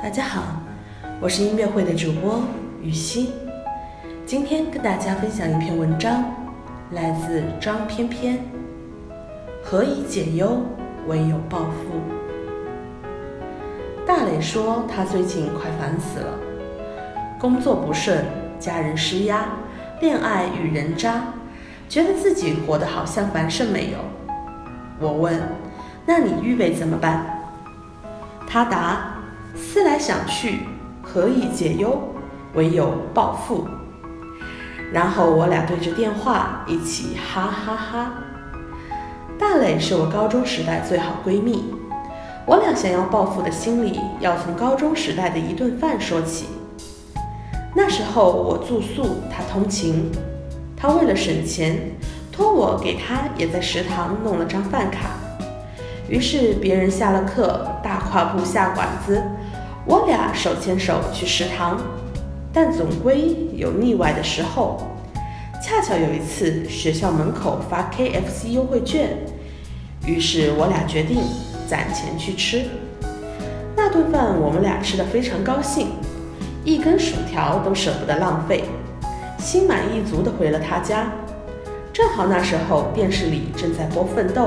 大家好，我是音乐会的主播雨欣，今天跟大家分享一篇文章，来自张翩翩。何以解忧，唯有暴富。大磊说他最近快烦死了，工作不顺，家人施压，恋爱遇人渣，觉得自己活得好像凡事没有。我问，那你预备怎么办？他答。思来想去，何以解忧？唯有暴富。然后我俩对着电话一起哈哈哈。大磊是我高中时代最好闺蜜，我俩想要暴富的心理要从高中时代的一顿饭说起。那时候我住宿，她通勤，她为了省钱，托我给她也在食堂弄了张饭卡。于是别人下了课，大跨步下馆子。我俩手牵手去食堂，但总归有腻歪的时候。恰巧有一次学校门口发 KFC 优惠券，于是我俩决定攒钱去吃。那顿饭我们俩吃得非常高兴，一根薯条都舍不得浪费，心满意足地回了他家。正好那时候电视里正在播《奋斗》，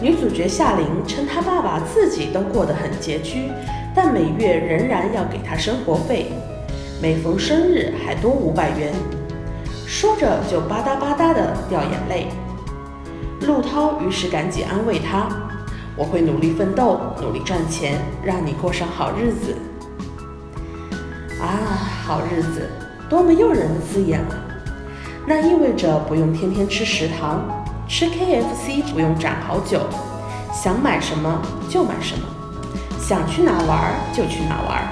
女主角夏琳称她爸爸自己都过得很拮据。但每月仍然要给他生活费，每逢生日还多五百元，说着就吧嗒吧嗒的掉眼泪。陆涛于是赶紧安慰他：“我会努力奋斗，努力赚钱，让你过上好日子。”啊，好日子，多么诱人的字眼啊！那意味着不用天天吃食堂，吃 KFC 不用攒好久，想买什么就买什么。想去哪玩就去哪玩，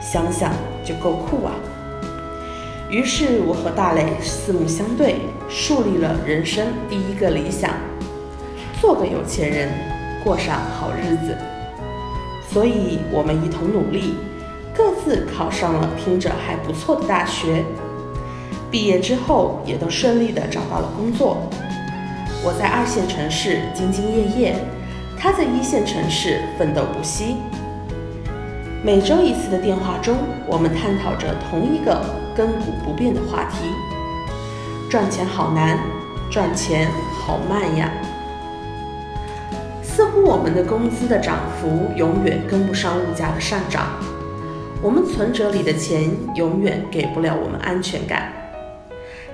想想就够酷啊！于是我和大磊四目相对，树立了人生第一个理想：做个有钱人，过上好日子。所以我们一同努力，各自考上了听着还不错的大学。毕业之后也都顺利的找到了工作。我在二线城市兢兢业业，他在一线城市奋斗不息。每周一次的电话中，我们探讨着同一个亘古不变的话题：赚钱好难，赚钱好慢呀。似乎我们的工资的涨幅永远跟不上物价的上涨，我们存折里的钱永远给不了我们安全感。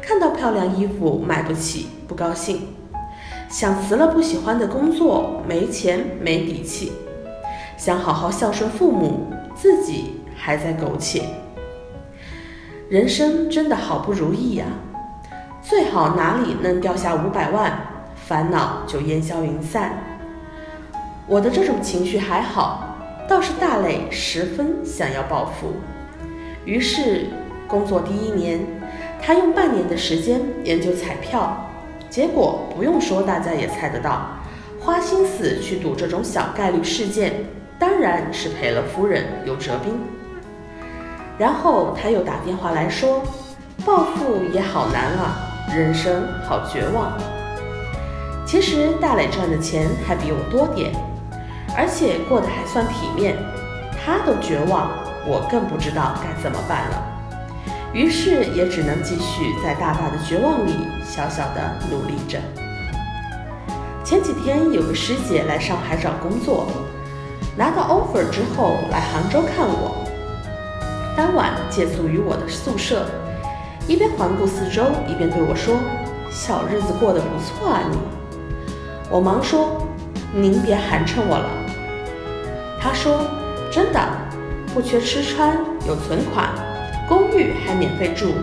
看到漂亮衣服买不起，不高兴；想辞了不喜欢的工作，没钱没底气；想好好孝顺父母。自己还在苟且，人生真的好不如意呀！最好哪里能掉下五百万，烦恼就烟消云散。我的这种情绪还好，倒是大磊十分想要暴富。于是工作第一年，他用半年的时间研究彩票，结果不用说，大家也猜得到，花心思去赌这种小概率事件。当然是赔了夫人又折兵，然后他又打电话来说，暴富也好难啊，人生好绝望。其实大磊赚的钱还比我多点，而且过得还算体面，他都绝望，我更不知道该怎么办了。于是也只能继续在大大的绝望里小小的努力着。前几天有个师姐来上海找工作。拿到 offer 之后来杭州看我，当晚借宿于我的宿舍，一边环顾四周，一边对我说：“小日子过得不错啊，你。”我忙说：“您别寒碜我了。”他说：“真的，不缺吃穿，有存款，公寓还免费住。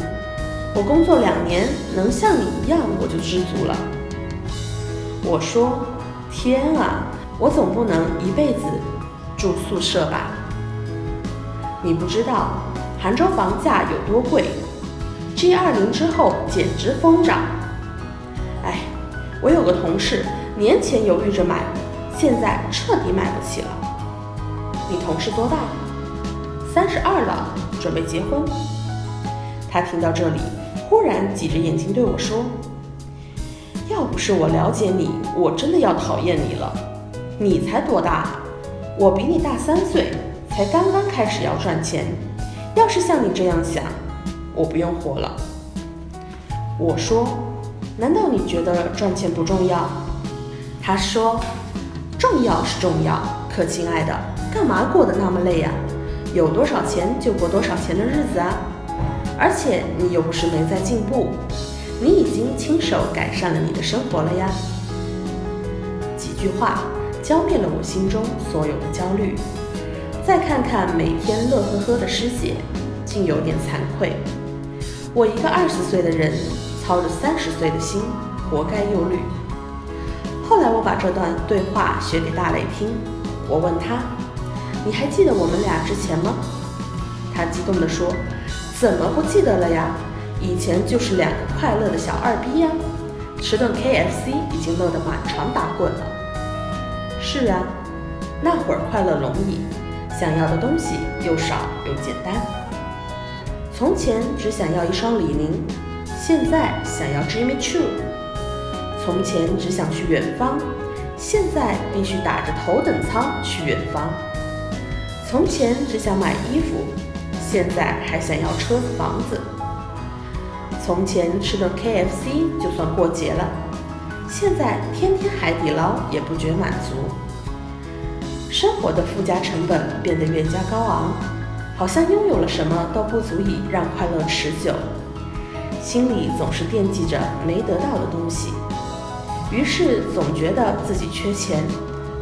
我工作两年，能像你一样，我就知足了。”我说：“天啊，我总不能一辈子。”住宿舍吧，你不知道杭州房价有多贵，G 二零之后简直疯涨。哎，我有个同事年前犹豫着买，现在彻底买不起了。你同事多大？三十二了，准备结婚。他听到这里，忽然挤着眼睛对我说：“要不是我了解你，我真的要讨厌你了。你才多大？”我比你大三岁，才刚刚开始要赚钱。要是像你这样想，我不用活了。我说，难道你觉得赚钱不重要？他说，重要是重要，可亲爱的，干嘛过得那么累呀？有多少钱就过多少钱的日子啊！而且你又不是没在进步，你已经亲手改善了你的生活了呀。几句话浇灭了我心中所有的焦虑。再看看每天乐呵呵的师姐，竟有点惭愧。我一个二十岁的人，操着三十岁的心，活该忧虑。后来我把这段对话学给大磊听，我问他：“你还记得我们俩之前吗？”他激动地说：“怎么不记得了呀？以前就是两个快乐的小二逼呀，吃顿 KFC 已经乐得满床打滚了。”是啊，那会儿快乐容易。想要的东西又少又简单。从前只想要一双李宁，现在想要 Jimmy Choo。从前只想去远方，现在必须打着头等舱去远方。从前只想买衣服，现在还想要车子房子。从前吃顿 KFC 就算过节了，现在天天海底捞也不觉满足。生活的附加成本变得越加高昂，好像拥有了什么都不足以让快乐持久，心里总是惦记着没得到的东西，于是总觉得自己缺钱，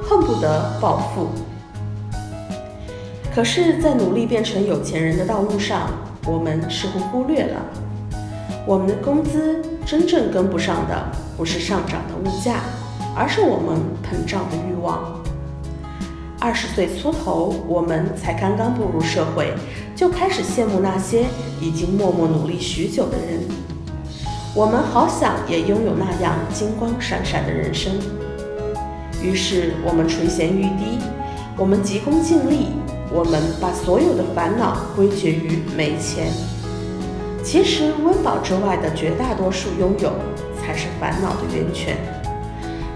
恨不得暴富。可是，在努力变成有钱人的道路上，我们似乎忽略了，我们的工资真正跟不上的不是上涨的物价，而是我们膨胀的欲望。二十岁出头，我们才刚刚步入社会，就开始羡慕那些已经默默努力许久的人。我们好想也拥有那样金光闪闪的人生。于是我们垂涎欲滴，我们急功近利，我们把所有的烦恼归结于没钱。其实温饱之外的绝大多数拥有，才是烦恼的源泉。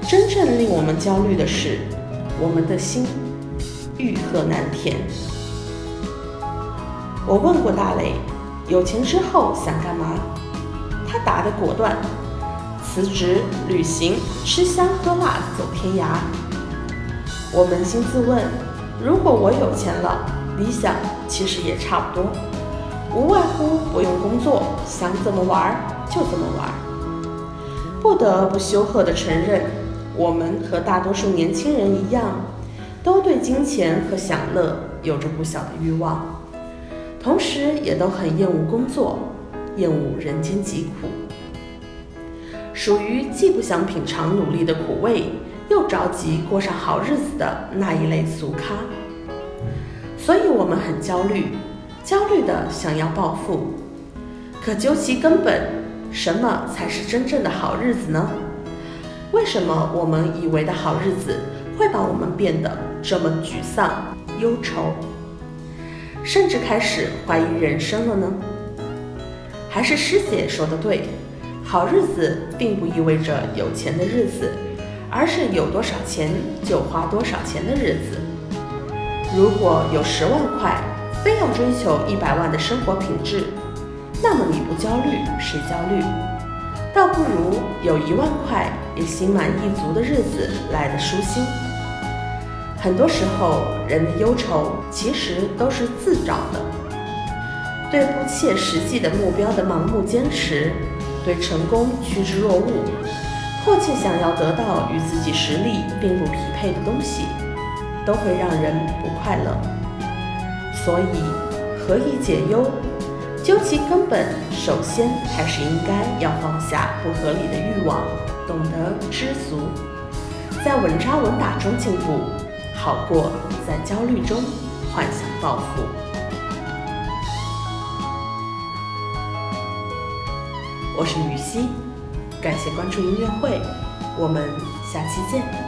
真正令我们焦虑的是，我们的心。欲壑难填。我问过大雷，有钱之后想干嘛？他答得果断：辞职、旅行、吃香喝辣、走天涯。我扪心自问，如果我有钱了，理想其实也差不多，无外乎不用工作，想怎么玩就怎么玩。不得不羞涩地承认，我们和大多数年轻人一样。都对金钱和享乐有着不小的欲望，同时也都很厌恶工作，厌恶人间疾苦，属于既不想品尝努力的苦味，又着急过上好日子的那一类俗咖。所以我们很焦虑，焦虑的想要暴富。可究其根本，什么才是真正的好日子呢？为什么我们以为的好日子？会把我们变得这么沮丧、忧愁，甚至开始怀疑人生了呢？还是师姐说的对，好日子并不意味着有钱的日子，而是有多少钱就花多少钱的日子。如果有十万块，非要追求一百万的生活品质，那么你不焦虑谁焦虑？倒不如有一万块也心满意足的日子来的舒心。很多时候，人的忧愁其实都是自找的。对不切实际的目标的盲目坚持，对成功趋之若鹜，迫切想要得到与自己实力并不匹配的东西，都会让人不快乐。所以，何以解忧？究其根本，首先还是应该要放下不合理的欲望，懂得知足，在稳扎稳打中进步。好过在焦虑中幻想暴富。我是雨熙，感谢关注音乐会，我们下期见。